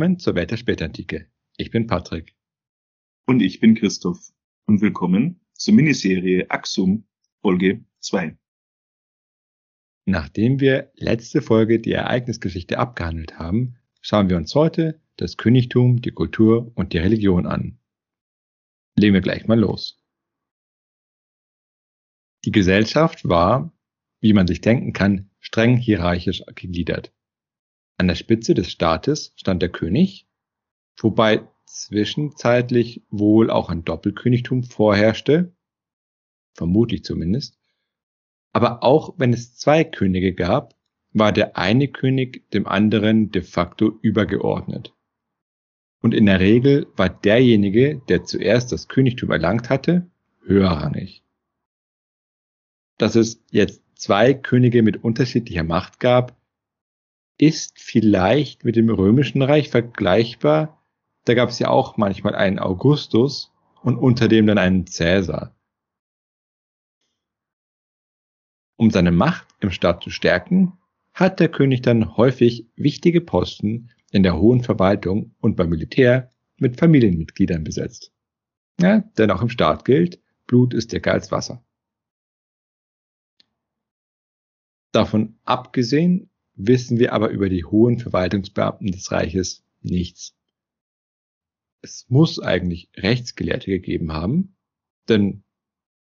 Willkommen zur Welt der Spätantike. Ich bin Patrick. Und ich bin Christoph. Und willkommen zur Miniserie Axum, Folge 2. Nachdem wir letzte Folge die Ereignisgeschichte abgehandelt haben, schauen wir uns heute das Königtum, die Kultur und die Religion an. Legen wir gleich mal los. Die Gesellschaft war, wie man sich denken kann, streng hierarchisch gegliedert. An der Spitze des Staates stand der König, wobei zwischenzeitlich wohl auch ein Doppelkönigtum vorherrschte, vermutlich zumindest. Aber auch wenn es zwei Könige gab, war der eine König dem anderen de facto übergeordnet. Und in der Regel war derjenige, der zuerst das Königtum erlangt hatte, höherrangig. Dass es jetzt zwei Könige mit unterschiedlicher Macht gab, ist vielleicht mit dem Römischen Reich vergleichbar. Da gab es ja auch manchmal einen Augustus und unter dem dann einen Cäsar. Um seine Macht im Staat zu stärken, hat der König dann häufig wichtige Posten in der hohen Verwaltung und beim Militär mit Familienmitgliedern besetzt. Ja, denn auch im Staat gilt, Blut ist dicker als Wasser. Davon abgesehen wissen wir aber über die hohen Verwaltungsbeamten des Reiches nichts. Es muss eigentlich Rechtsgelehrte gegeben haben, denn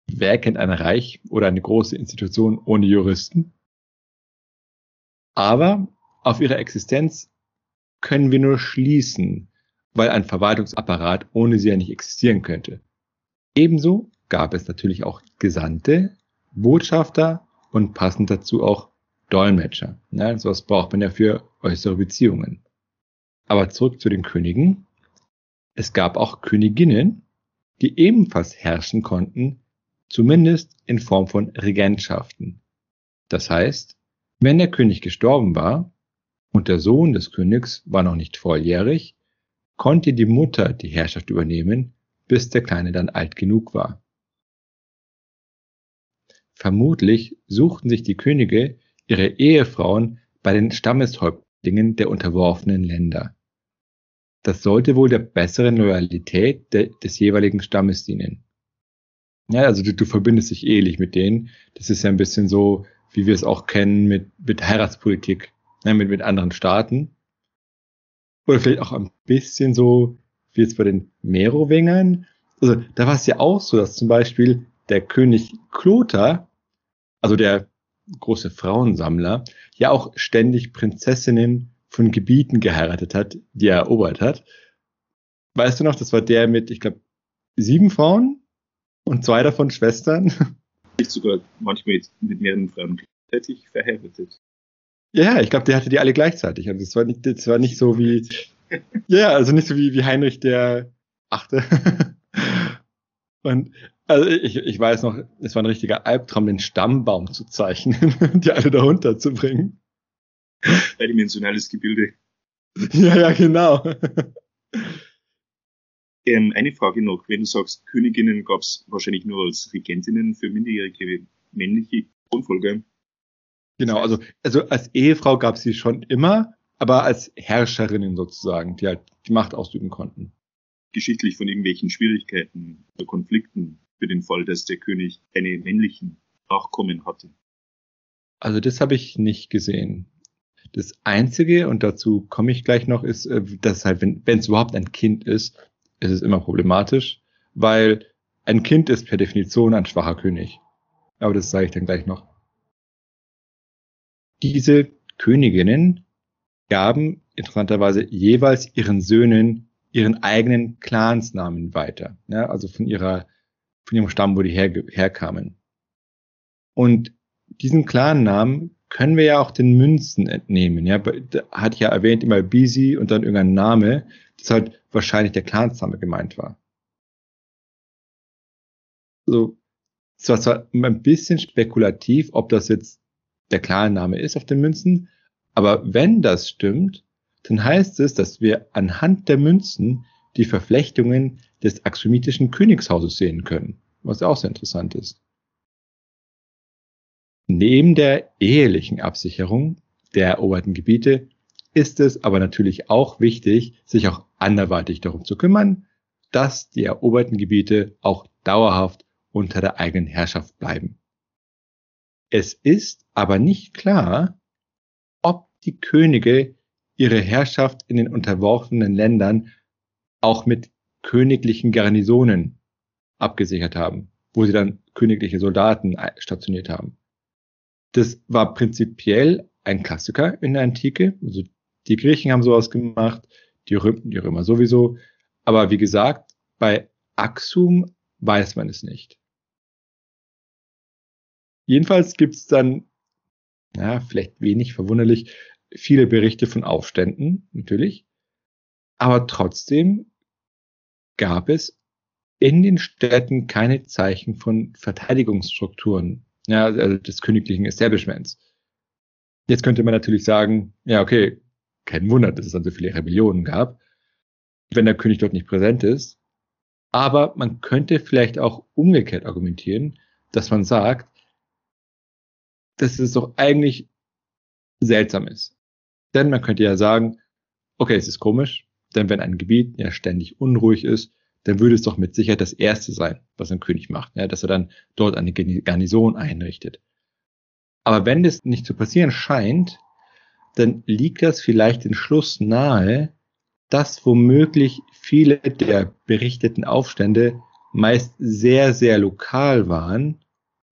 wer kennt ein Reich oder eine große Institution ohne Juristen? Aber auf ihre Existenz können wir nur schließen, weil ein Verwaltungsapparat ohne sie ja nicht existieren könnte. Ebenso gab es natürlich auch Gesandte, Botschafter und passend dazu auch Dolmetscher. Ne? Sowas braucht man ja für äußere Beziehungen. Aber zurück zu den Königen. Es gab auch Königinnen, die ebenfalls herrschen konnten, zumindest in Form von Regentschaften. Das heißt, wenn der König gestorben war und der Sohn des Königs war noch nicht volljährig, konnte die Mutter die Herrschaft übernehmen, bis der Kleine dann alt genug war. Vermutlich suchten sich die Könige ihre Ehefrauen bei den Stammeshäuptlingen der unterworfenen Länder. Das sollte wohl der besseren Loyalität de des jeweiligen Stammes dienen. Ja, also du, du verbindest dich ehelich mit denen. Das ist ja ein bisschen so, wie wir es auch kennen mit, mit Heiratspolitik, ja, mit, mit anderen Staaten. Oder vielleicht auch ein bisschen so, wie jetzt bei den Merowingern. Also da war es ja auch so, dass zum Beispiel der König Kloter, also der große Frauensammler, ja auch ständig Prinzessinnen von Gebieten geheiratet hat, die er erobert hat. Weißt du noch, das war der mit, ich glaube, sieben Frauen und zwei davon Schwestern. Nicht sogar manchmal mit mehreren Frauen gleichzeitig verheiratet. Ja, ich glaube, der hatte die alle gleichzeitig. Also es war nicht, das war nicht so wie, ja, also nicht so wie, wie Heinrich der Achte. Und also ich, ich weiß noch, es war ein richtiger Albtraum, den Stammbaum zu zeichnen, die alle darunter zu bringen. Dreidimensionales Gebilde. Ja, ja, genau. Ähm, eine Frage noch, wenn du sagst, Königinnen gab es wahrscheinlich nur als Regentinnen für minderjährige männliche Thronfolger. Genau, also, also als Ehefrau gab es sie schon immer, aber als Herrscherinnen sozusagen, die halt die Macht ausüben konnten. Geschichtlich von irgendwelchen Schwierigkeiten oder Konflikten für den Fall, dass der König keine männlichen Nachkommen hatte. Also das habe ich nicht gesehen. Das Einzige, und dazu komme ich gleich noch, ist, äh, dass halt, wenn es überhaupt ein Kind ist, ist es immer problematisch, weil ein Kind ist per Definition ein schwacher König. Aber das sage ich dann gleich noch. Diese Königinnen gaben interessanterweise jeweils ihren Söhnen ihren eigenen Clansnamen weiter. Ja, also von ihrer von ihrem Stamm, wo die her, herkamen. Und diesen klaren Namen können wir ja auch den Münzen entnehmen. Ja, da hatte ich ja erwähnt immer Bisi und dann irgendein Name, das halt wahrscheinlich der Clansname gemeint war. So, es war zwar ein bisschen spekulativ, ob das jetzt der Clan-Name ist auf den Münzen, aber wenn das stimmt, dann heißt es, dass wir anhand der Münzen die Verflechtungen des axomitischen Königshauses sehen können, was auch sehr interessant ist. Neben der ehelichen Absicherung der eroberten Gebiete ist es aber natürlich auch wichtig, sich auch anderweitig darum zu kümmern, dass die eroberten Gebiete auch dauerhaft unter der eigenen Herrschaft bleiben. Es ist aber nicht klar, ob die Könige ihre Herrschaft in den unterworfenen Ländern auch mit königlichen Garnisonen abgesichert haben, wo sie dann königliche Soldaten stationiert haben. Das war prinzipiell ein Klassiker in der Antike. Also die Griechen haben sowas gemacht, die Römer, die Römer sowieso. Aber wie gesagt, bei Axum weiß man es nicht. Jedenfalls gibt es dann, ja, vielleicht wenig verwunderlich, viele Berichte von Aufständen, natürlich. Aber trotzdem gab es in den Städten keine Zeichen von Verteidigungsstrukturen, ja, also des königlichen Establishments. Jetzt könnte man natürlich sagen, ja, okay, kein Wunder, dass es dann so viele Rebellionen gab, wenn der König dort nicht präsent ist. Aber man könnte vielleicht auch umgekehrt argumentieren, dass man sagt, dass es doch eigentlich seltsam ist. Denn man könnte ja sagen, okay, es ist komisch, denn wenn ein Gebiet ja ständig unruhig ist, dann würde es doch mit Sicherheit das Erste sein, was ein König macht, ja, dass er dann dort eine Garnison einrichtet. Aber wenn das nicht zu passieren scheint, dann liegt das vielleicht den Schluss nahe, dass womöglich viele der berichteten Aufstände meist sehr, sehr lokal waren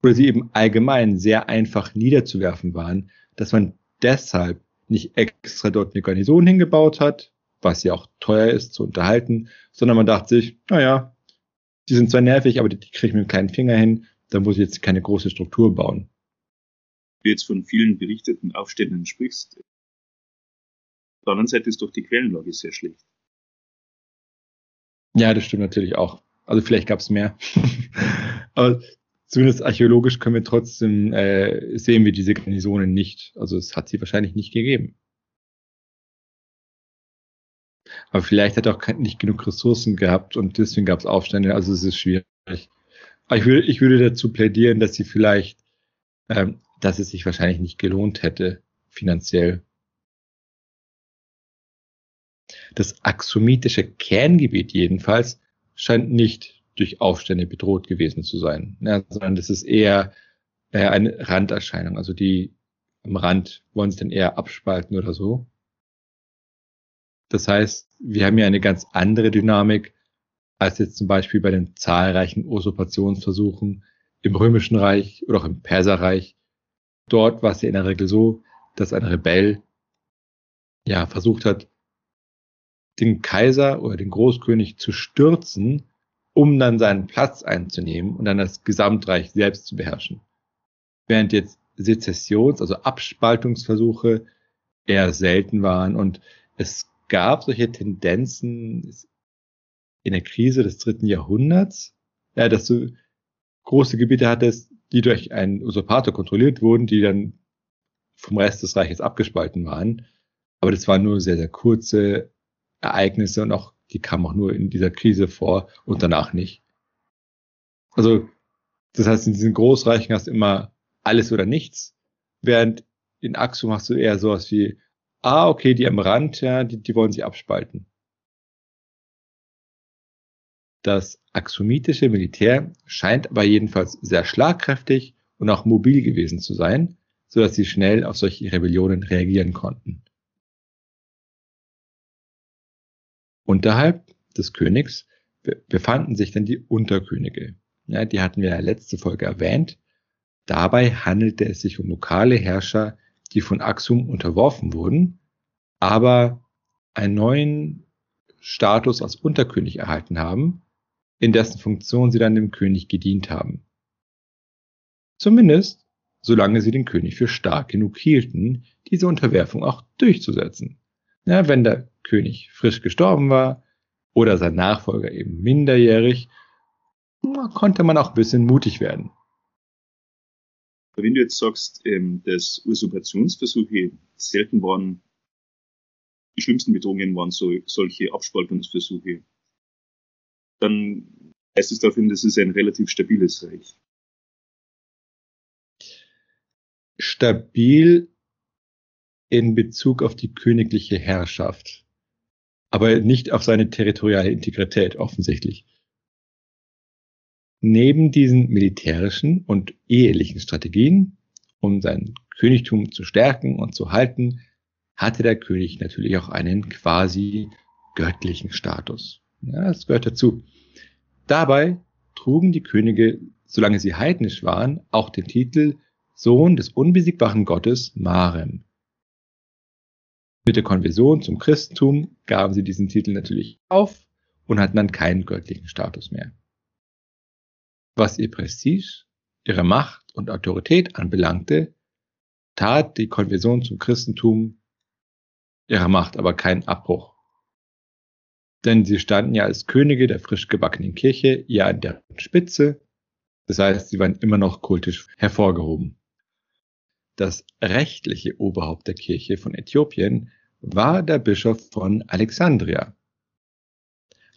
oder sie eben allgemein sehr einfach niederzuwerfen waren, dass man deshalb nicht extra dort eine Garnison hingebaut hat, was ja auch teuer ist zu unterhalten, sondern man dachte sich, naja, die sind zwar nervig, aber die, die kriege ich mit einem kleinen Finger hin, da muss ich jetzt keine große Struktur bauen. Du jetzt von vielen berichteten Aufständen sprichst. Auf der anderen Seite ist doch die Quellenlage sehr schlecht. Ja, das stimmt natürlich auch. Also vielleicht gab es mehr. aber zumindest archäologisch können wir trotzdem äh, sehen wir diese Garnisonen nicht. Also es hat sie wahrscheinlich nicht gegeben. Aber vielleicht hat er auch nicht genug Ressourcen gehabt und deswegen gab es Aufstände. Also es ist schwierig. Aber ich würde, ich würde dazu plädieren, dass sie vielleicht, ähm, dass es sich wahrscheinlich nicht gelohnt hätte, finanziell. Das axomitische Kerngebiet jedenfalls scheint nicht durch Aufstände bedroht gewesen zu sein, ja, sondern das ist eher äh, eine Randerscheinung. Also die am Rand wollen sich dann eher abspalten oder so. Das heißt, wir haben ja eine ganz andere Dynamik als jetzt zum Beispiel bei den zahlreichen Usurpationsversuchen im Römischen Reich oder auch im Perserreich. Dort war es ja in der Regel so, dass ein Rebell ja versucht hat, den Kaiser oder den Großkönig zu stürzen, um dann seinen Platz einzunehmen und dann das Gesamtreich selbst zu beherrschen. Während jetzt Sezessions-, also Abspaltungsversuche eher selten waren und es gab solche Tendenzen in der Krise des dritten Jahrhunderts, ja, dass du große Gebiete hattest, die durch einen Usurpator kontrolliert wurden, die dann vom Rest des Reiches abgespalten waren. Aber das waren nur sehr, sehr kurze Ereignisse und auch, die kamen auch nur in dieser Krise vor und danach nicht. Also, das heißt, in diesen Großreichen hast du immer alles oder nichts, während in Axum hast du eher sowas wie ah, okay, die am Rand, ja, die, die wollen sich abspalten. Das axomitische Militär scheint aber jedenfalls sehr schlagkräftig und auch mobil gewesen zu sein, so dass sie schnell auf solche Rebellionen reagieren konnten. Unterhalb des Königs befanden sich dann die Unterkönige. Ja, die hatten wir in der letzten Folge erwähnt. Dabei handelte es sich um lokale Herrscher, die von Axum unterworfen wurden, aber einen neuen Status als Unterkönig erhalten haben, in dessen Funktion sie dann dem König gedient haben. Zumindest solange sie den König für stark genug hielten, diese Unterwerfung auch durchzusetzen. Ja, wenn der König frisch gestorben war oder sein Nachfolger eben minderjährig, konnte man auch ein bisschen mutig werden. Wenn du jetzt sagst, ähm, dass Usurpationsversuche selten waren, die schlimmsten Bedrohungen waren so, solche Abspaltungsversuche, dann heißt es dafür, das ist ein relativ stabiles Reich. Stabil in Bezug auf die königliche Herrschaft, aber nicht auf seine territoriale Integrität offensichtlich. Neben diesen militärischen und ehelichen Strategien, um sein Königtum zu stärken und zu halten, hatte der König natürlich auch einen quasi göttlichen Status. Ja, das gehört dazu. Dabei trugen die Könige, solange sie heidnisch waren, auch den Titel Sohn des unbesiegbaren Gottes Marem. Mit der Konversion zum Christentum gaben sie diesen Titel natürlich auf und hatten dann keinen göttlichen Status mehr. Was ihr Prestige, ihre Macht und Autorität anbelangte, tat die Konversion zum Christentum ihrer Macht aber keinen Abbruch. Denn sie standen ja als Könige der frisch gebackenen Kirche ja an der Spitze, das heißt, sie waren immer noch kultisch hervorgehoben. Das rechtliche Oberhaupt der Kirche von Äthiopien war der Bischof von Alexandria.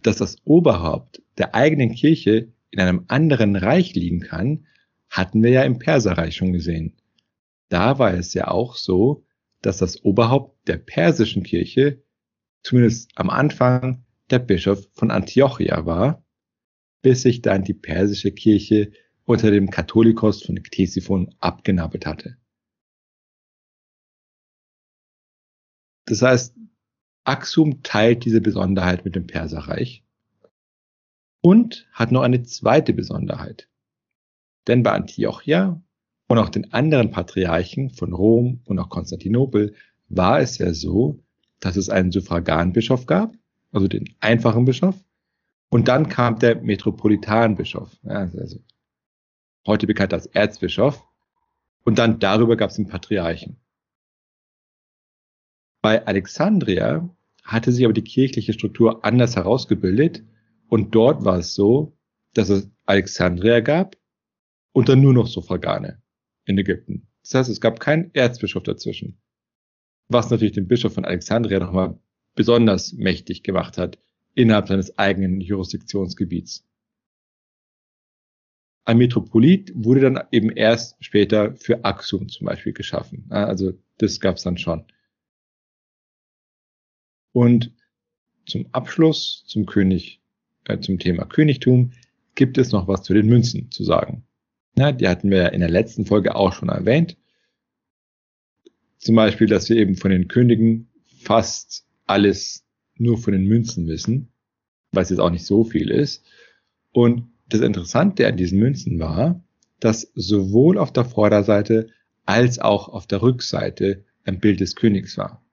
Dass das Oberhaupt der eigenen Kirche in einem anderen Reich liegen kann, hatten wir ja im Perserreich schon gesehen. Da war es ja auch so, dass das Oberhaupt der persischen Kirche, zumindest am Anfang, der Bischof von Antiochia war, bis sich dann die persische Kirche unter dem Katholikos von Ktesiphon abgenabelt hatte. Das heißt, Axum teilt diese Besonderheit mit dem Perserreich und hat noch eine zweite Besonderheit. Denn bei Antiochia und auch den anderen Patriarchen von Rom und auch Konstantinopel war es ja so, dass es einen Suffraganbischof gab, also den einfachen Bischof, und dann kam der Metropolitanbischof, also heute bekannt als Erzbischof, und dann darüber gab es den Patriarchen. Bei Alexandria hatte sich aber die kirchliche Struktur anders herausgebildet und dort war es so, dass es Alexandria gab und dann nur noch Suffragane in Ägypten. Das heißt, es gab keinen Erzbischof dazwischen. Was natürlich den Bischof von Alexandria nochmal besonders mächtig gemacht hat innerhalb seines eigenen Jurisdiktionsgebiets. Ein Metropolit wurde dann eben erst später für Axum zum Beispiel geschaffen. Also das gab es dann schon. Und zum Abschluss zum König, äh, zum Thema Königtum gibt es noch was zu den Münzen zu sagen. Ja, die hatten wir in der letzten Folge auch schon erwähnt. Zum Beispiel, dass wir eben von den Königen fast alles nur von den Münzen wissen, was jetzt auch nicht so viel ist. Und das Interessante an diesen Münzen war, dass sowohl auf der Vorderseite als auch auf der Rückseite ein Bild des Königs war.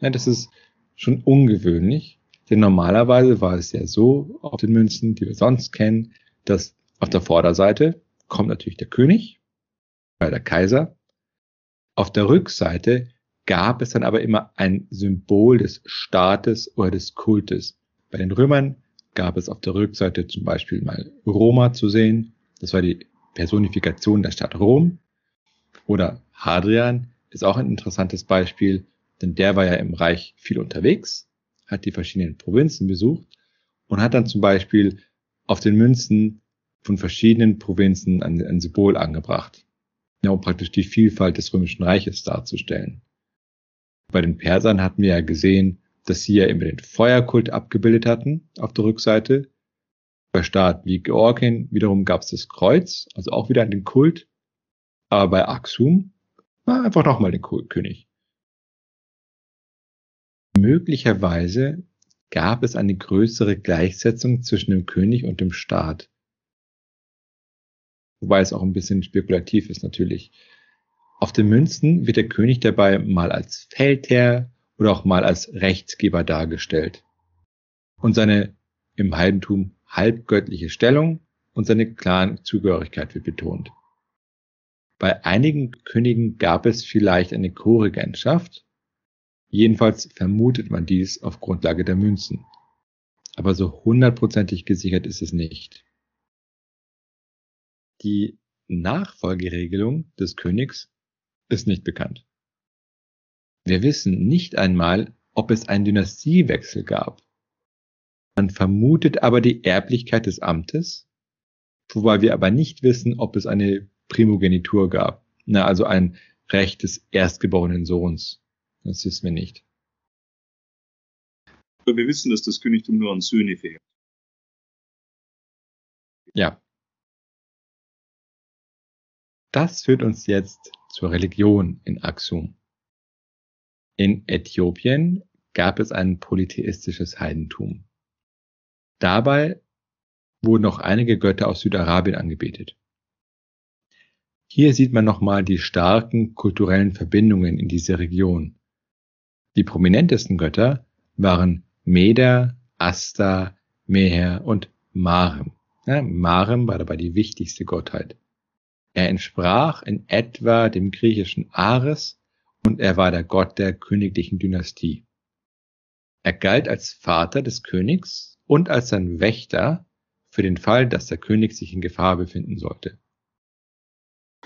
Ja, das ist schon ungewöhnlich, denn normalerweise war es ja so auf den Münzen, die wir sonst kennen, dass auf der Vorderseite kommt natürlich der König, bei der Kaiser. Auf der Rückseite gab es dann aber immer ein Symbol des Staates oder des Kultes. Bei den Römern gab es auf der Rückseite zum Beispiel mal Roma zu sehen. Das war die Personifikation der Stadt Rom. Oder Hadrian ist auch ein interessantes Beispiel, denn der war ja im Reich viel unterwegs, hat die verschiedenen Provinzen besucht und hat dann zum Beispiel auf den Münzen von verschiedenen Provinzen ein, ein Symbol angebracht, ja, um praktisch die Vielfalt des Römischen Reiches darzustellen. Bei den Persern hatten wir ja gesehen, dass sie ja immer den Feuerkult abgebildet hatten auf der Rückseite. Bei Staaten wie Georgien wiederum gab es das Kreuz, also auch wieder den Kult. Aber bei Axum war einfach nochmal den König. Möglicherweise gab es eine größere Gleichsetzung zwischen dem König und dem Staat. Wobei es auch ein bisschen spekulativ ist natürlich. Auf den Münzen wird der König dabei mal als Feldherr oder auch mal als Rechtsgeber dargestellt. Und seine im Heidentum halbgöttliche Stellung und seine klaren Zugehörigkeit wird betont. Bei einigen Königen gab es vielleicht eine Co-Regentschaft. Jedenfalls vermutet man dies auf Grundlage der Münzen. Aber so hundertprozentig gesichert ist es nicht. Die Nachfolgeregelung des Königs ist nicht bekannt. Wir wissen nicht einmal, ob es einen Dynastiewechsel gab. Man vermutet aber die Erblichkeit des Amtes, wobei wir aber nicht wissen, ob es eine Primogenitur gab, na, also ein Recht des erstgeborenen Sohns. Das wissen wir nicht. Aber wir wissen, dass das Königtum nur an Söhne fährt. Ja. Das führt uns jetzt zur Religion in Aksum. In Äthiopien gab es ein polytheistisches Heidentum. Dabei wurden auch einige Götter aus Südarabien angebetet. Hier sieht man nochmal die starken kulturellen Verbindungen in dieser Region. Die prominentesten Götter waren Meder, Asta, Meher und Marem. Ja, Marem war dabei die wichtigste Gottheit. Er entsprach in etwa dem griechischen Ares und er war der Gott der königlichen Dynastie. Er galt als Vater des Königs und als sein Wächter für den Fall, dass der König sich in Gefahr befinden sollte.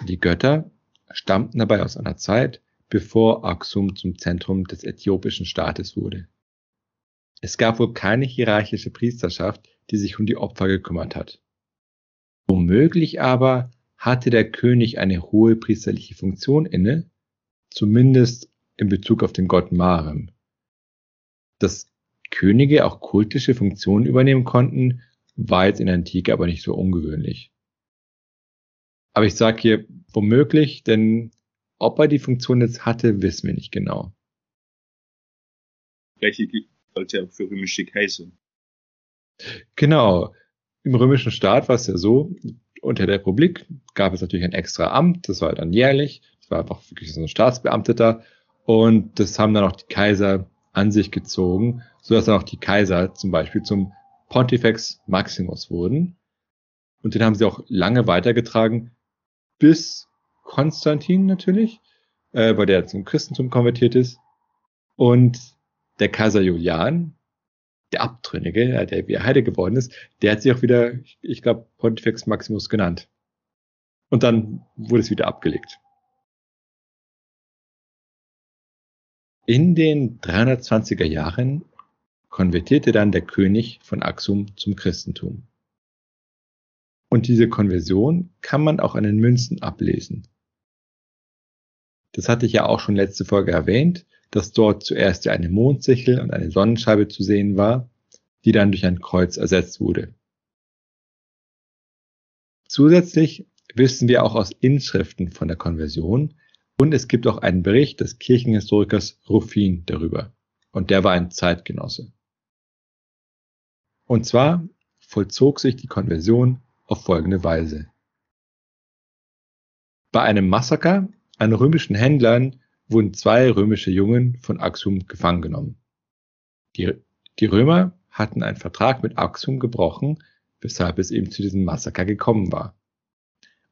Die Götter stammten dabei aus einer Zeit, bevor Aksum zum Zentrum des äthiopischen Staates wurde. Es gab wohl keine hierarchische Priesterschaft, die sich um die Opfer gekümmert hat. Womöglich aber hatte der König eine hohe priesterliche Funktion inne, zumindest in Bezug auf den Gott Marem. Dass Könige auch kultische Funktionen übernehmen konnten, war jetzt in der Antike aber nicht so ungewöhnlich. Aber ich sage hier womöglich, denn ob er die Funktion jetzt hatte, wissen wir nicht genau. Gleiche gilt ja auch für römische Kaiser. Genau. Im römischen Staat war es ja so, unter der Republik gab es natürlich ein extra Amt, das war dann jährlich, das war einfach wirklich so ein Staatsbeamteter und das haben dann auch die Kaiser an sich gezogen, so dass dann auch die Kaiser zum Beispiel zum Pontifex Maximus wurden. Und den haben sie auch lange weitergetragen, bis Konstantin natürlich, äh, weil der zum Christentum konvertiert ist. Und der Kaiser Julian, der Abtrünnige, der wie Heide geworden ist, der hat sich auch wieder, ich glaube, Pontifex Maximus genannt. Und dann wurde es wieder abgelegt. In den 320er Jahren konvertierte dann der König von Axum zum Christentum. Und diese Konversion kann man auch an den Münzen ablesen. Das hatte ich ja auch schon letzte Folge erwähnt, dass dort zuerst ja eine Mondsichel und eine Sonnenscheibe zu sehen war, die dann durch ein Kreuz ersetzt wurde. Zusätzlich wissen wir auch aus Inschriften von der Konversion und es gibt auch einen Bericht des Kirchenhistorikers Ruffin darüber. Und der war ein Zeitgenosse. Und zwar vollzog sich die Konversion auf folgende Weise. Bei einem Massaker an römischen Händlern wurden zwei römische Jungen von Axum gefangen genommen. Die, die Römer hatten einen Vertrag mit Axum gebrochen, weshalb es eben zu diesem Massaker gekommen war.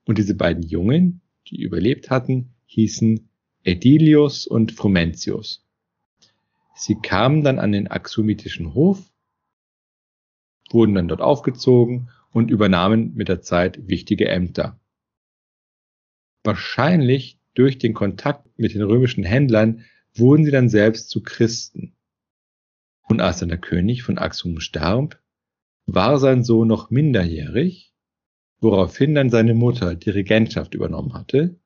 Und diese beiden Jungen, die überlebt hatten, hießen Edilius und Frumentius. Sie kamen dann an den axumitischen Hof wurden dann dort aufgezogen und übernahmen mit der Zeit wichtige Ämter. Wahrscheinlich durch den Kontakt mit den römischen Händlern wurden sie dann selbst zu Christen. Und als dann der König von Axum starb, war sein Sohn noch minderjährig, woraufhin dann seine Mutter die Regentschaft übernommen hatte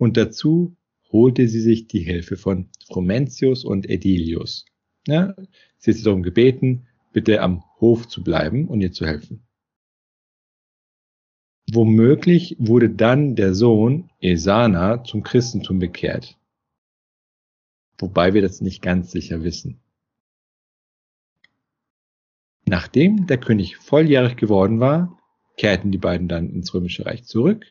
und dazu holte sie sich die Hilfe von Frumentius und Edilius. Ja, sie sie darum gebeten, bitte am Hof zu bleiben und ihr zu helfen. Womöglich wurde dann der Sohn Esana zum Christentum bekehrt. Wobei wir das nicht ganz sicher wissen. Nachdem der König volljährig geworden war, kehrten die beiden dann ins Römische Reich zurück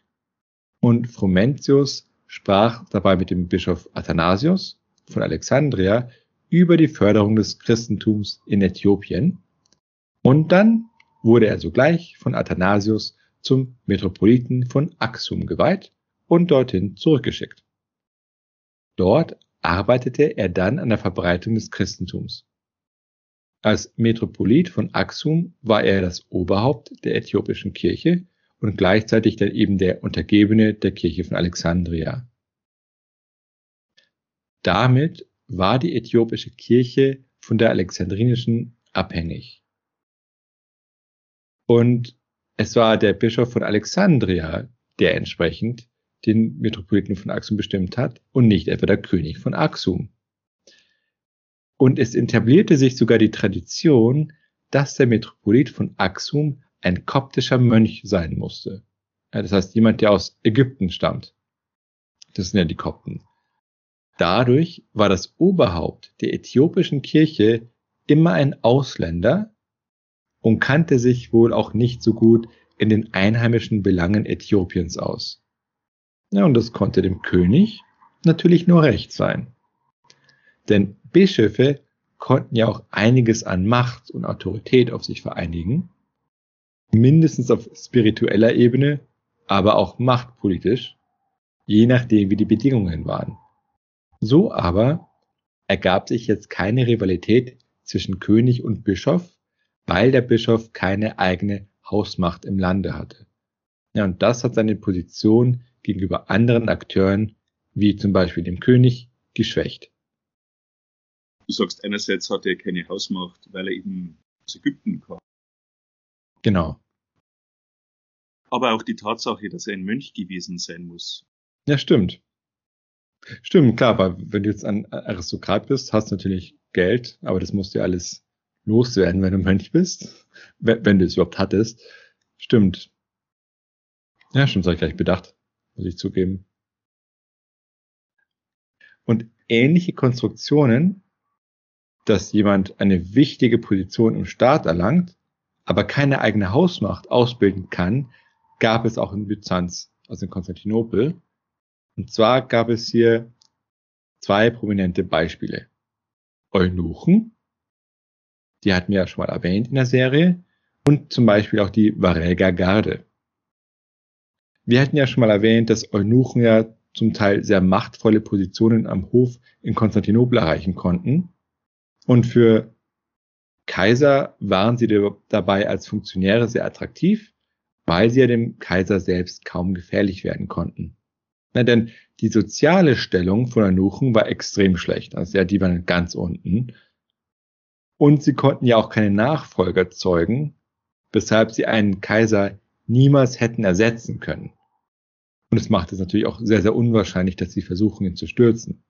und Frumentius sprach dabei mit dem Bischof Athanasius von Alexandria über die Förderung des Christentums in Äthiopien und dann wurde er sogleich von Athanasius zum Metropoliten von Axum geweiht und dorthin zurückgeschickt. Dort arbeitete er dann an der Verbreitung des Christentums. Als Metropolit von Axum war er das Oberhaupt der äthiopischen Kirche und gleichzeitig dann eben der Untergebene der Kirche von Alexandria. Damit war die äthiopische Kirche von der alexandrinischen abhängig. Und es war der Bischof von Alexandria, der entsprechend den Metropoliten von Axum bestimmt hat und nicht etwa der König von Axum. Und es etablierte sich sogar die Tradition, dass der Metropolit von Axum ein koptischer Mönch sein musste. Ja, das heißt, jemand, der aus Ägypten stammt. Das sind ja die Kopten. Dadurch war das Oberhaupt der äthiopischen Kirche immer ein Ausländer und kannte sich wohl auch nicht so gut in den einheimischen Belangen Äthiopiens aus. Ja, und das konnte dem König natürlich nur recht sein. Denn Bischöfe konnten ja auch einiges an Macht und Autorität auf sich vereinigen, mindestens auf spiritueller Ebene, aber auch machtpolitisch, je nachdem wie die Bedingungen waren. So aber ergab sich jetzt keine Rivalität zwischen König und Bischof, weil der Bischof keine eigene Hausmacht im Lande hatte. Ja, und das hat seine Position gegenüber anderen Akteuren, wie zum Beispiel dem König, geschwächt. Du sagst, einerseits hat er keine Hausmacht, weil er eben aus Ägypten kam. Genau. Aber auch die Tatsache, dass er ein Mönch gewesen sein muss. Ja, stimmt. Stimmt, klar, weil wenn du jetzt ein Aristokrat bist, hast du natürlich Geld, aber das musst du ja alles loswerden, wenn du Mönch bist, wenn, du es überhaupt hattest. Stimmt. Ja, stimmt, das habe ich gleich bedacht, muss ich zugeben. Und ähnliche Konstruktionen dass jemand eine wichtige Position im Staat erlangt, aber keine eigene Hausmacht ausbilden kann, gab es auch in Byzanz, also in Konstantinopel. Und zwar gab es hier zwei prominente Beispiele. Eunuchen, die hatten wir ja schon mal erwähnt in der Serie, und zum Beispiel auch die Varäger Garde. Wir hatten ja schon mal erwähnt, dass Eunuchen ja zum Teil sehr machtvolle Positionen am Hof in Konstantinopel erreichen konnten. Und für Kaiser waren sie dabei als Funktionäre sehr attraktiv, weil sie ja dem Kaiser selbst kaum gefährlich werden konnten. Na, denn die soziale Stellung von Anuchen war extrem schlecht. Also ja, die waren ganz unten. Und sie konnten ja auch keine Nachfolger zeugen, weshalb sie einen Kaiser niemals hätten ersetzen können. Und es macht es natürlich auch sehr, sehr unwahrscheinlich, dass sie versuchen, ihn zu stürzen.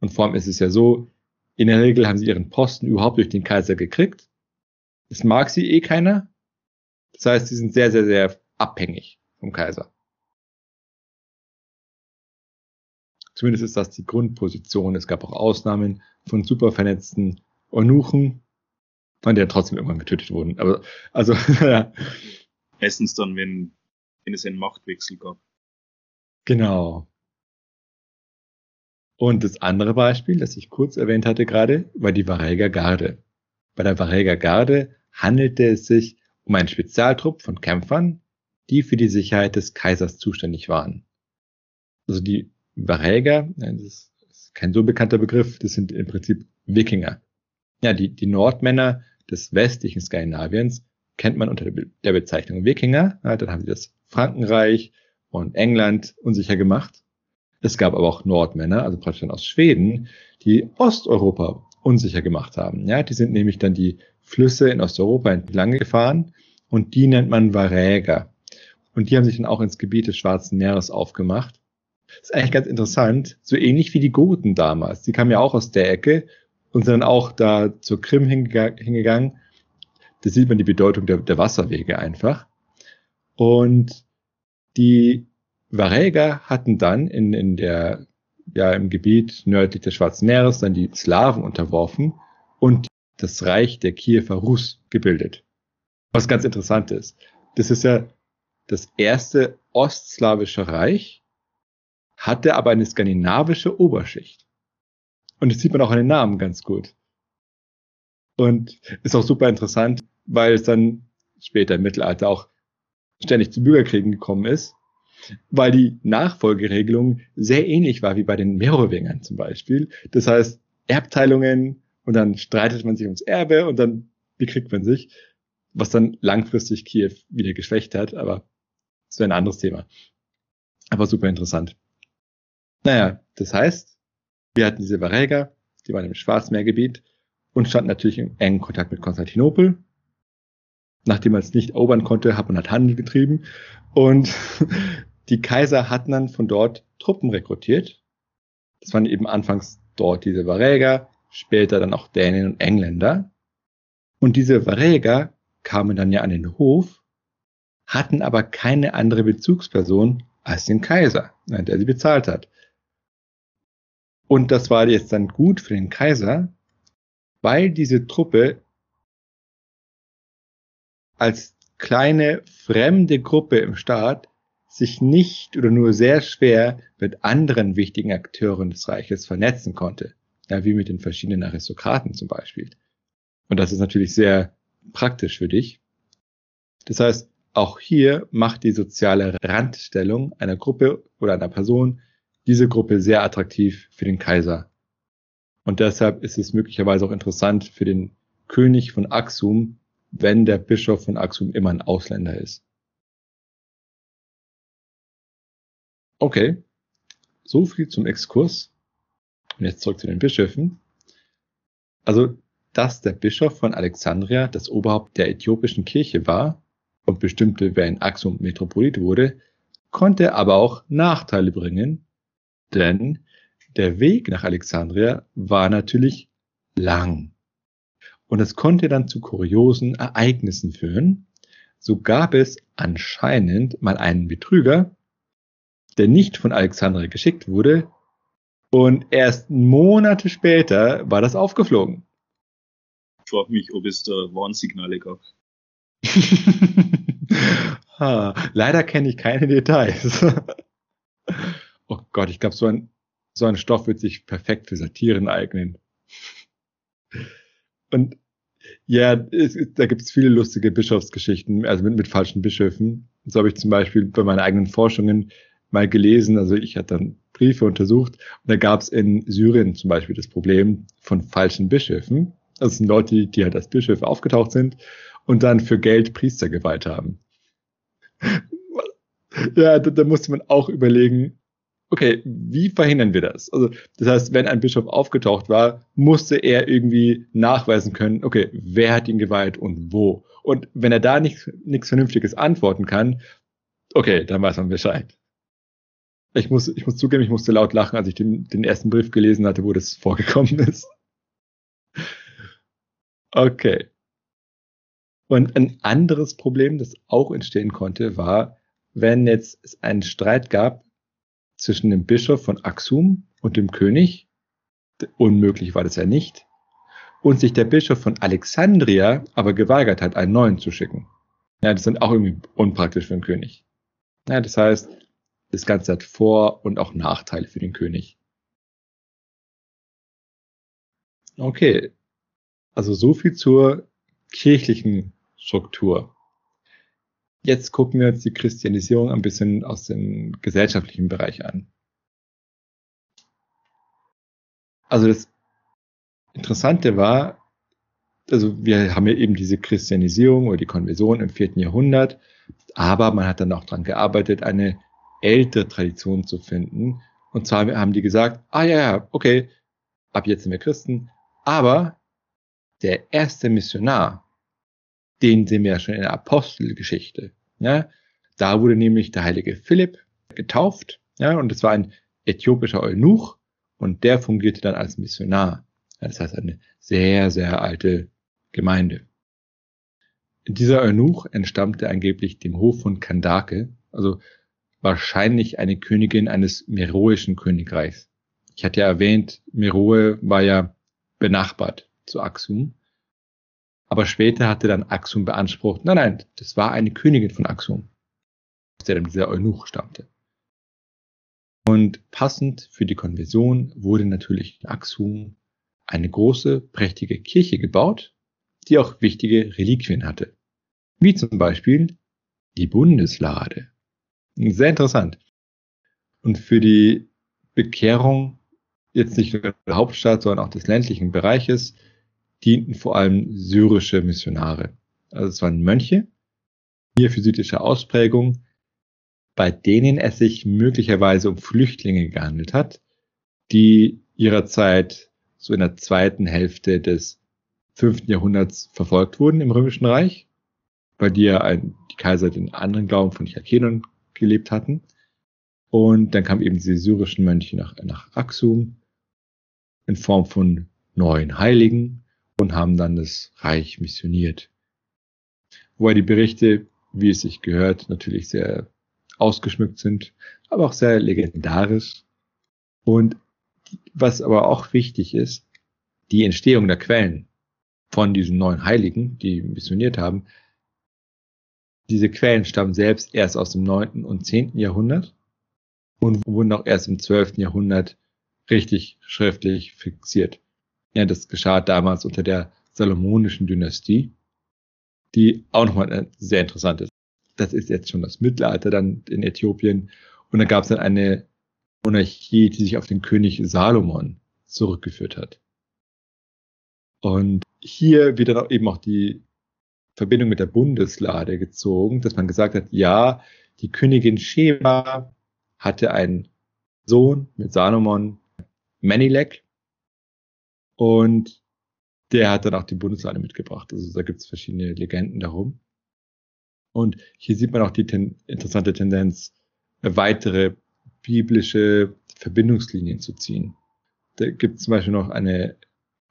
Und vor allem ist es ja so, in der Regel haben sie ihren Posten überhaupt durch den Kaiser gekriegt. Es mag sie eh keiner. Das heißt, sie sind sehr, sehr, sehr abhängig vom Kaiser. Zumindest ist das die Grundposition. Es gab auch Ausnahmen von super Eunuchen, von denen trotzdem irgendwann getötet wurden. Aber, also, ja. Meistens dann, wenn, wenn es einen Machtwechsel gab. Genau. Und das andere Beispiel, das ich kurz erwähnt hatte gerade, war die Varäger Garde. Bei der Varäger Garde handelte es sich um einen Spezialtrupp von Kämpfern, die für die Sicherheit des Kaisers zuständig waren. Also die Varäger, das ist kein so bekannter Begriff, das sind im Prinzip Wikinger. Ja, die, die Nordmänner des westlichen Skandinaviens kennt man unter der Bezeichnung Wikinger. Ja, dann haben sie das Frankenreich und England unsicher gemacht. Es gab aber auch Nordmänner, also praktisch dann aus Schweden, die Osteuropa unsicher gemacht haben. Ja, die sind nämlich dann die Flüsse in Osteuropa entlang gefahren und die nennt man Varäger. Und die haben sich dann auch ins Gebiet des Schwarzen Meeres aufgemacht. Das ist eigentlich ganz interessant, so ähnlich wie die Goten damals. Die kamen ja auch aus der Ecke und sind dann auch da zur Krim hingegangen. Da sieht man die Bedeutung der, der Wasserwege einfach. Und die Varäger hatten dann in, in der, ja, im Gebiet nördlich des Schwarzen Meeres dann die Slawen unterworfen und das Reich der Kiewer Rus gebildet. Was ganz interessant ist. Das ist ja das erste ostslawische Reich, hatte aber eine skandinavische Oberschicht. Und das sieht man auch an den Namen ganz gut. Und ist auch super interessant, weil es dann später im Mittelalter auch ständig zu Bürgerkriegen gekommen ist weil die Nachfolgeregelung sehr ähnlich war wie bei den Merowingern zum Beispiel. Das heißt, Erbteilungen und dann streitet man sich ums Erbe und dann bekriegt man sich, was dann langfristig Kiew wieder geschwächt hat, aber das wäre ein anderes Thema. Aber super interessant. Naja, das heißt, wir hatten diese Varäger, die waren im Schwarzmeergebiet und standen natürlich in engen Kontakt mit Konstantinopel. Nachdem man es nicht erobern konnte, hat man halt Handel getrieben und die Kaiser hatten dann von dort Truppen rekrutiert. Das waren eben anfangs dort diese Varäger, später dann auch Dänen und Engländer. Und diese Varäger kamen dann ja an den Hof, hatten aber keine andere Bezugsperson als den Kaiser, der sie bezahlt hat. Und das war jetzt dann gut für den Kaiser, weil diese Truppe als kleine fremde Gruppe im Staat sich nicht oder nur sehr schwer mit anderen wichtigen Akteuren des Reiches vernetzen konnte. Ja, wie mit den verschiedenen Aristokraten zum Beispiel. Und das ist natürlich sehr praktisch für dich. Das heißt, auch hier macht die soziale Randstellung einer Gruppe oder einer Person diese Gruppe sehr attraktiv für den Kaiser. Und deshalb ist es möglicherweise auch interessant für den König von Axum, wenn der Bischof von Axum immer ein Ausländer ist. Okay, so viel zum Exkurs. Und jetzt zurück zu den Bischöfen. Also, dass der Bischof von Alexandria das Oberhaupt der äthiopischen Kirche war und bestimmte, wer in Axum Metropolit wurde, konnte aber auch Nachteile bringen, denn der Weg nach Alexandria war natürlich lang. Und es konnte dann zu kuriosen Ereignissen führen. So gab es anscheinend mal einen Betrüger, der nicht von Alexandria geschickt wurde, und erst Monate später war das aufgeflogen. Ich frage mich, ob es da Warnsignale gab. ha, leider kenne ich keine Details. Oh Gott, ich glaube, so ein, so ein Stoff wird sich perfekt für Satiren eignen. Und ja, es, da gibt es viele lustige Bischofsgeschichten, also mit, mit falschen Bischöfen. So habe ich zum Beispiel bei meinen eigenen Forschungen mal gelesen, also ich hatte dann Briefe untersucht und da gab es in Syrien zum Beispiel das Problem von falschen Bischöfen. Das sind Leute, die halt als Bischöfe aufgetaucht sind und dann für Geld Priestergewalt haben. ja, da, da musste man auch überlegen, okay, wie verhindern wir das? Also, das heißt, wenn ein Bischof aufgetaucht war, musste er irgendwie nachweisen können, okay, wer hat ihn geweiht und wo? Und wenn er da nicht, nichts Vernünftiges antworten kann, okay, dann weiß man Bescheid. Ich muss, ich muss zugeben, ich musste laut lachen, als ich den, den ersten Brief gelesen hatte, wo das vorgekommen ist. Okay. Und ein anderes Problem, das auch entstehen konnte, war, wenn jetzt es einen Streit gab zwischen dem Bischof von Axum und dem König, unmöglich war das ja nicht, und sich der Bischof von Alexandria aber geweigert hat, einen neuen zu schicken. Ja, das sind auch irgendwie unpraktisch für den König. Ja, das heißt, das Ganze hat Vor- und auch Nachteile für den König. Okay. Also so viel zur kirchlichen Struktur. Jetzt gucken wir uns die Christianisierung ein bisschen aus dem gesellschaftlichen Bereich an. Also das Interessante war, also wir haben ja eben diese Christianisierung oder die Konversion im vierten Jahrhundert, aber man hat dann auch daran gearbeitet, eine ältere Tradition zu finden. Und zwar haben die gesagt, ah ja, ja, okay, ab jetzt sind wir Christen, aber der erste Missionar, den sehen wir ja schon in der Apostelgeschichte. Ja, da wurde nämlich der heilige Philipp getauft, ja, und es war ein äthiopischer Eunuch und der fungierte dann als Missionar. Ja, das heißt eine sehr, sehr alte Gemeinde. Dieser Eunuch entstammte angeblich dem Hof von Kandake, also wahrscheinlich eine Königin eines meroischen Königreichs. Ich hatte ja erwähnt, Meroe war ja benachbart zu Axum. Aber später hatte dann Axum beansprucht, nein, nein, das war eine Königin von Axum, aus der dann dieser Eunuch stammte. Und passend für die Konversion wurde natürlich in Axum eine große, prächtige Kirche gebaut, die auch wichtige Reliquien hatte. Wie zum Beispiel die Bundeslade. Sehr interessant. Und für die Bekehrung jetzt nicht nur der Hauptstadt, sondern auch des ländlichen Bereiches dienten vor allem syrische Missionare. Also es waren Mönche, hier physitische Ausprägung, bei denen es sich möglicherweise um Flüchtlinge gehandelt hat, die ihrer Zeit so in der zweiten Hälfte des fünften Jahrhunderts verfolgt wurden im Römischen Reich, weil die ein, die Kaiser den anderen Glauben von Chalkedon gelebt hatten. Und dann kamen eben diese syrischen Mönche nach, nach Axum in Form von neuen Heiligen und haben dann das Reich missioniert. Wobei die Berichte, wie es sich gehört, natürlich sehr ausgeschmückt sind, aber auch sehr legendarisch. Und was aber auch wichtig ist, die Entstehung der Quellen von diesen neuen Heiligen, die missioniert haben, diese Quellen stammen selbst erst aus dem 9. und 10. Jahrhundert und wurden auch erst im 12. Jahrhundert richtig schriftlich fixiert. Ja, das geschah damals unter der Salomonischen Dynastie, die auch nochmal sehr interessant ist. Das ist jetzt schon das Mittelalter dann in Äthiopien. Und da gab es dann eine Monarchie, die sich auf den König Salomon zurückgeführt hat. Und hier wird dann eben auch die Verbindung mit der Bundeslade gezogen, dass man gesagt hat, ja, die Königin Sheba hatte einen Sohn mit Salomon, Menilek, und der hat dann auch die Bundeslade mitgebracht. Also da gibt es verschiedene Legenden darum. Und hier sieht man auch die ten interessante Tendenz, weitere biblische Verbindungslinien zu ziehen. Da gibt es zum Beispiel noch eine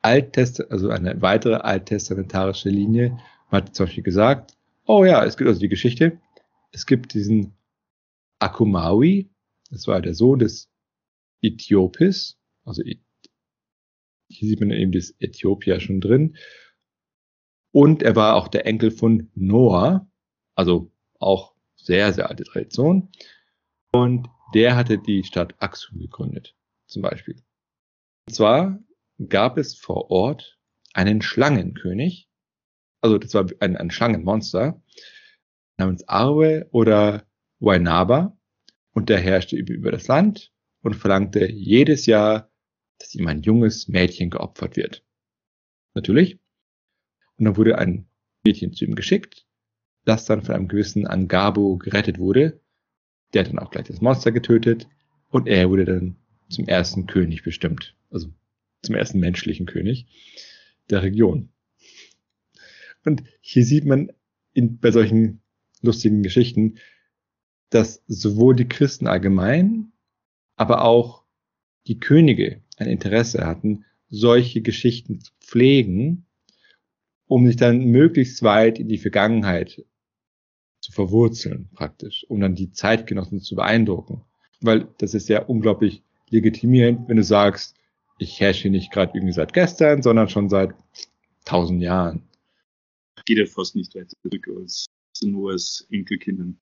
Alttest also eine weitere alttestamentarische Linie, man hat zum Beispiel gesagt, oh ja, es gibt also die Geschichte, es gibt diesen Akumawi, das war der Sohn des Äthiopis, also hier sieht man eben das Äthiopia schon drin. Und er war auch der Enkel von Noah, also auch sehr, sehr alte Tradition. Und der hatte die Stadt Axum gegründet, zum Beispiel. Und zwar gab es vor Ort einen Schlangenkönig, also das war ein, ein Schlangenmonster namens Arwe oder Wainaba und der herrschte über das Land und verlangte jedes Jahr, dass ihm ein junges Mädchen geopfert wird. Natürlich. Und dann wurde ein Mädchen zu ihm geschickt, das dann von einem gewissen Angabo gerettet wurde. Der dann auch gleich das Monster getötet und er wurde dann zum ersten König bestimmt. Also zum ersten menschlichen König der Region. Und hier sieht man in, bei solchen lustigen Geschichten, dass sowohl die Christen allgemein, aber auch die Könige ein Interesse hatten, solche Geschichten zu pflegen, um sich dann möglichst weit in die Vergangenheit zu verwurzeln, praktisch, um dann die Zeitgenossen zu beeindrucken. Weil das ist ja unglaublich legitimierend, wenn du sagst, ich herrsche nicht gerade irgendwie seit gestern, sondern schon seit tausend Jahren geht er fast nicht weiter zurück als nur als Enkelkindern.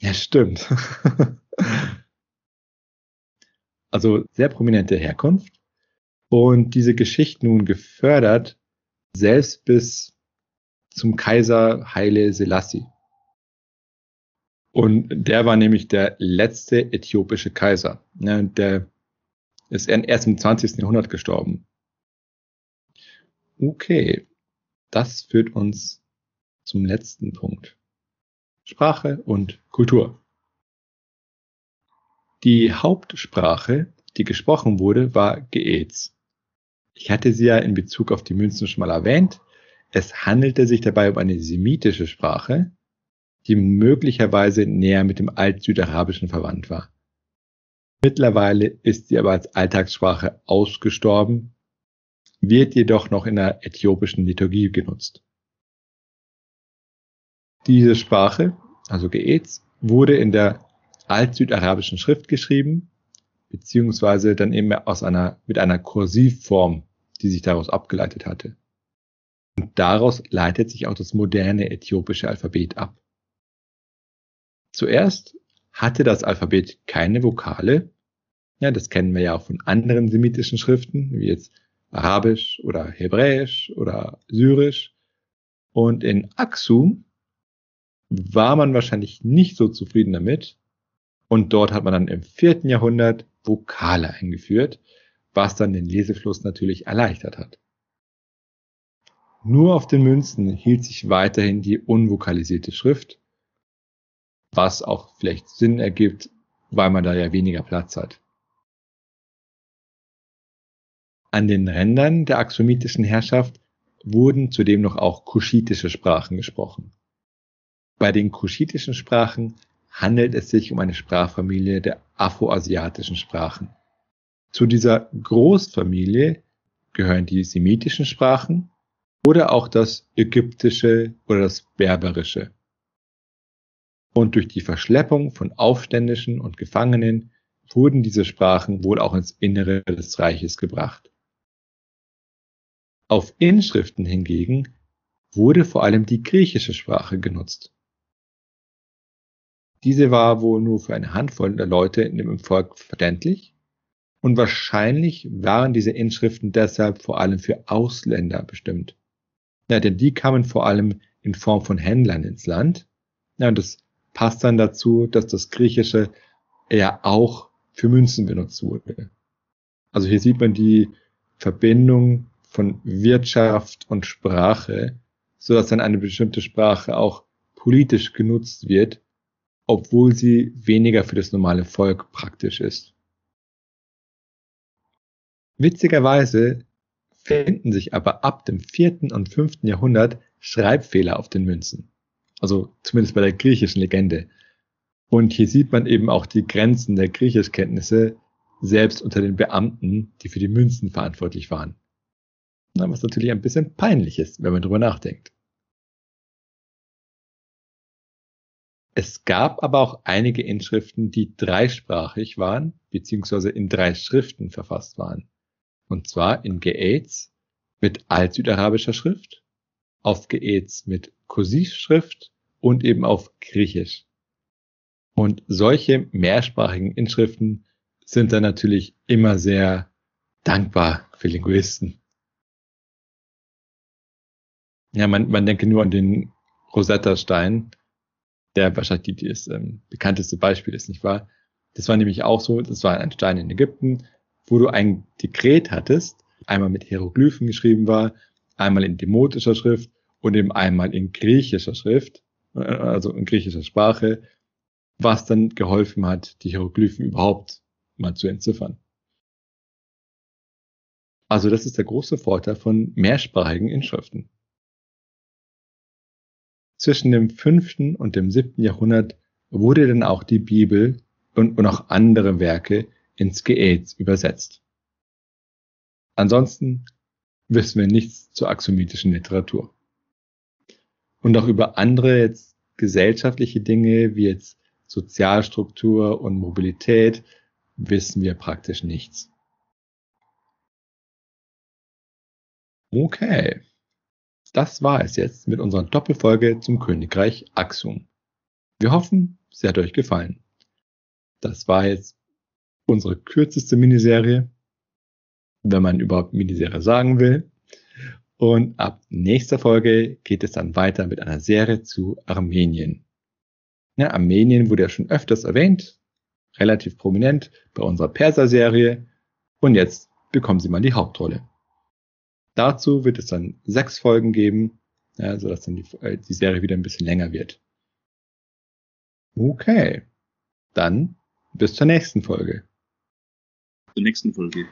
Ja, stimmt. also sehr prominente Herkunft und diese Geschichte nun gefördert, selbst bis zum Kaiser Haile Selassie. Und der war nämlich der letzte äthiopische Kaiser. Ja, der ist erst im 20. Jahrhundert gestorben. Okay, das führt uns zum letzten Punkt. Sprache und Kultur. Die Hauptsprache, die gesprochen wurde, war Geez. Ich hatte sie ja in Bezug auf die Münzen schon mal erwähnt. Es handelte sich dabei um eine semitische Sprache, die möglicherweise näher mit dem Alt-Südarabischen verwandt war. Mittlerweile ist sie aber als Alltagssprache ausgestorben wird jedoch noch in der äthiopischen Liturgie genutzt. Diese Sprache, also Geez, wurde in der alt-südarabischen Schrift geschrieben, beziehungsweise dann eben aus einer, mit einer Kursivform, die sich daraus abgeleitet hatte. Und daraus leitet sich auch das moderne äthiopische Alphabet ab. Zuerst hatte das Alphabet keine Vokale. Ja, das kennen wir ja auch von anderen semitischen Schriften, wie jetzt Arabisch oder Hebräisch oder Syrisch. Und in Aksum war man wahrscheinlich nicht so zufrieden damit. Und dort hat man dann im vierten Jahrhundert Vokale eingeführt, was dann den Lesefluss natürlich erleichtert hat. Nur auf den Münzen hielt sich weiterhin die unvokalisierte Schrift, was auch vielleicht Sinn ergibt, weil man da ja weniger Platz hat. An den Rändern der axomitischen Herrschaft wurden zudem noch auch kuschitische Sprachen gesprochen. Bei den kuschitischen Sprachen handelt es sich um eine Sprachfamilie der afroasiatischen Sprachen. Zu dieser Großfamilie gehören die semitischen Sprachen oder auch das ägyptische oder das berberische. Und durch die Verschleppung von Aufständischen und Gefangenen wurden diese Sprachen wohl auch ins Innere des Reiches gebracht. Auf Inschriften hingegen wurde vor allem die griechische Sprache genutzt. Diese war wohl nur für eine Handvoll der Leute in dem Volk verständlich und wahrscheinlich waren diese Inschriften deshalb vor allem für Ausländer bestimmt. Ja, denn die kamen vor allem in Form von Händlern ins Land. Ja, und das passt dann dazu, dass das Griechische ja auch für Münzen benutzt wurde. Also hier sieht man die Verbindung von Wirtschaft und Sprache, so dass dann eine bestimmte Sprache auch politisch genutzt wird, obwohl sie weniger für das normale Volk praktisch ist. Witzigerweise finden sich aber ab dem vierten und fünften Jahrhundert Schreibfehler auf den Münzen. Also zumindest bei der griechischen Legende. Und hier sieht man eben auch die Grenzen der Griechischkenntnisse selbst unter den Beamten, die für die Münzen verantwortlich waren. Was natürlich ein bisschen peinlich ist, wenn man drüber nachdenkt. Es gab aber auch einige Inschriften, die dreisprachig waren, beziehungsweise in drei Schriften verfasst waren. Und zwar in Ge'ez mit altsüdarabischer Schrift, auf Ge'ez mit Kursivschrift und eben auf Griechisch. Und solche mehrsprachigen Inschriften sind dann natürlich immer sehr dankbar für Linguisten. Ja, man, man denke nur an den Rosetta-Stein, der wahrscheinlich die, das ähm, bekannteste Beispiel ist, nicht wahr? Das war nämlich auch so, das war ein Stein in Ägypten, wo du ein Dekret hattest, einmal mit Hieroglyphen geschrieben war, einmal in demotischer Schrift und eben einmal in griechischer Schrift, äh, also in griechischer Sprache, was dann geholfen hat, die Hieroglyphen überhaupt mal zu entziffern. Also das ist der große Vorteil von mehrsprachigen Inschriften. Zwischen dem fünften und dem siebten Jahrhundert wurde dann auch die Bibel und, und auch andere Werke ins Geäts übersetzt. Ansonsten wissen wir nichts zur axomitischen Literatur. Und auch über andere jetzt gesellschaftliche Dinge wie jetzt Sozialstruktur und Mobilität wissen wir praktisch nichts. Okay, das war es jetzt mit unserer Doppelfolge zum Königreich Axum. Wir hoffen, sie hat euch gefallen. Das war jetzt unsere kürzeste Miniserie, wenn man überhaupt Miniserie sagen will. Und ab nächster Folge geht es dann weiter mit einer Serie zu Armenien. Ja, Armenien wurde ja schon öfters erwähnt, relativ prominent bei unserer Perser-Serie. Und jetzt bekommen sie mal die Hauptrolle. Dazu wird es dann sechs Folgen geben, ja, sodass dann die, äh, die Serie wieder ein bisschen länger wird. Okay, dann bis zur nächsten Folge zur nächsten Folge.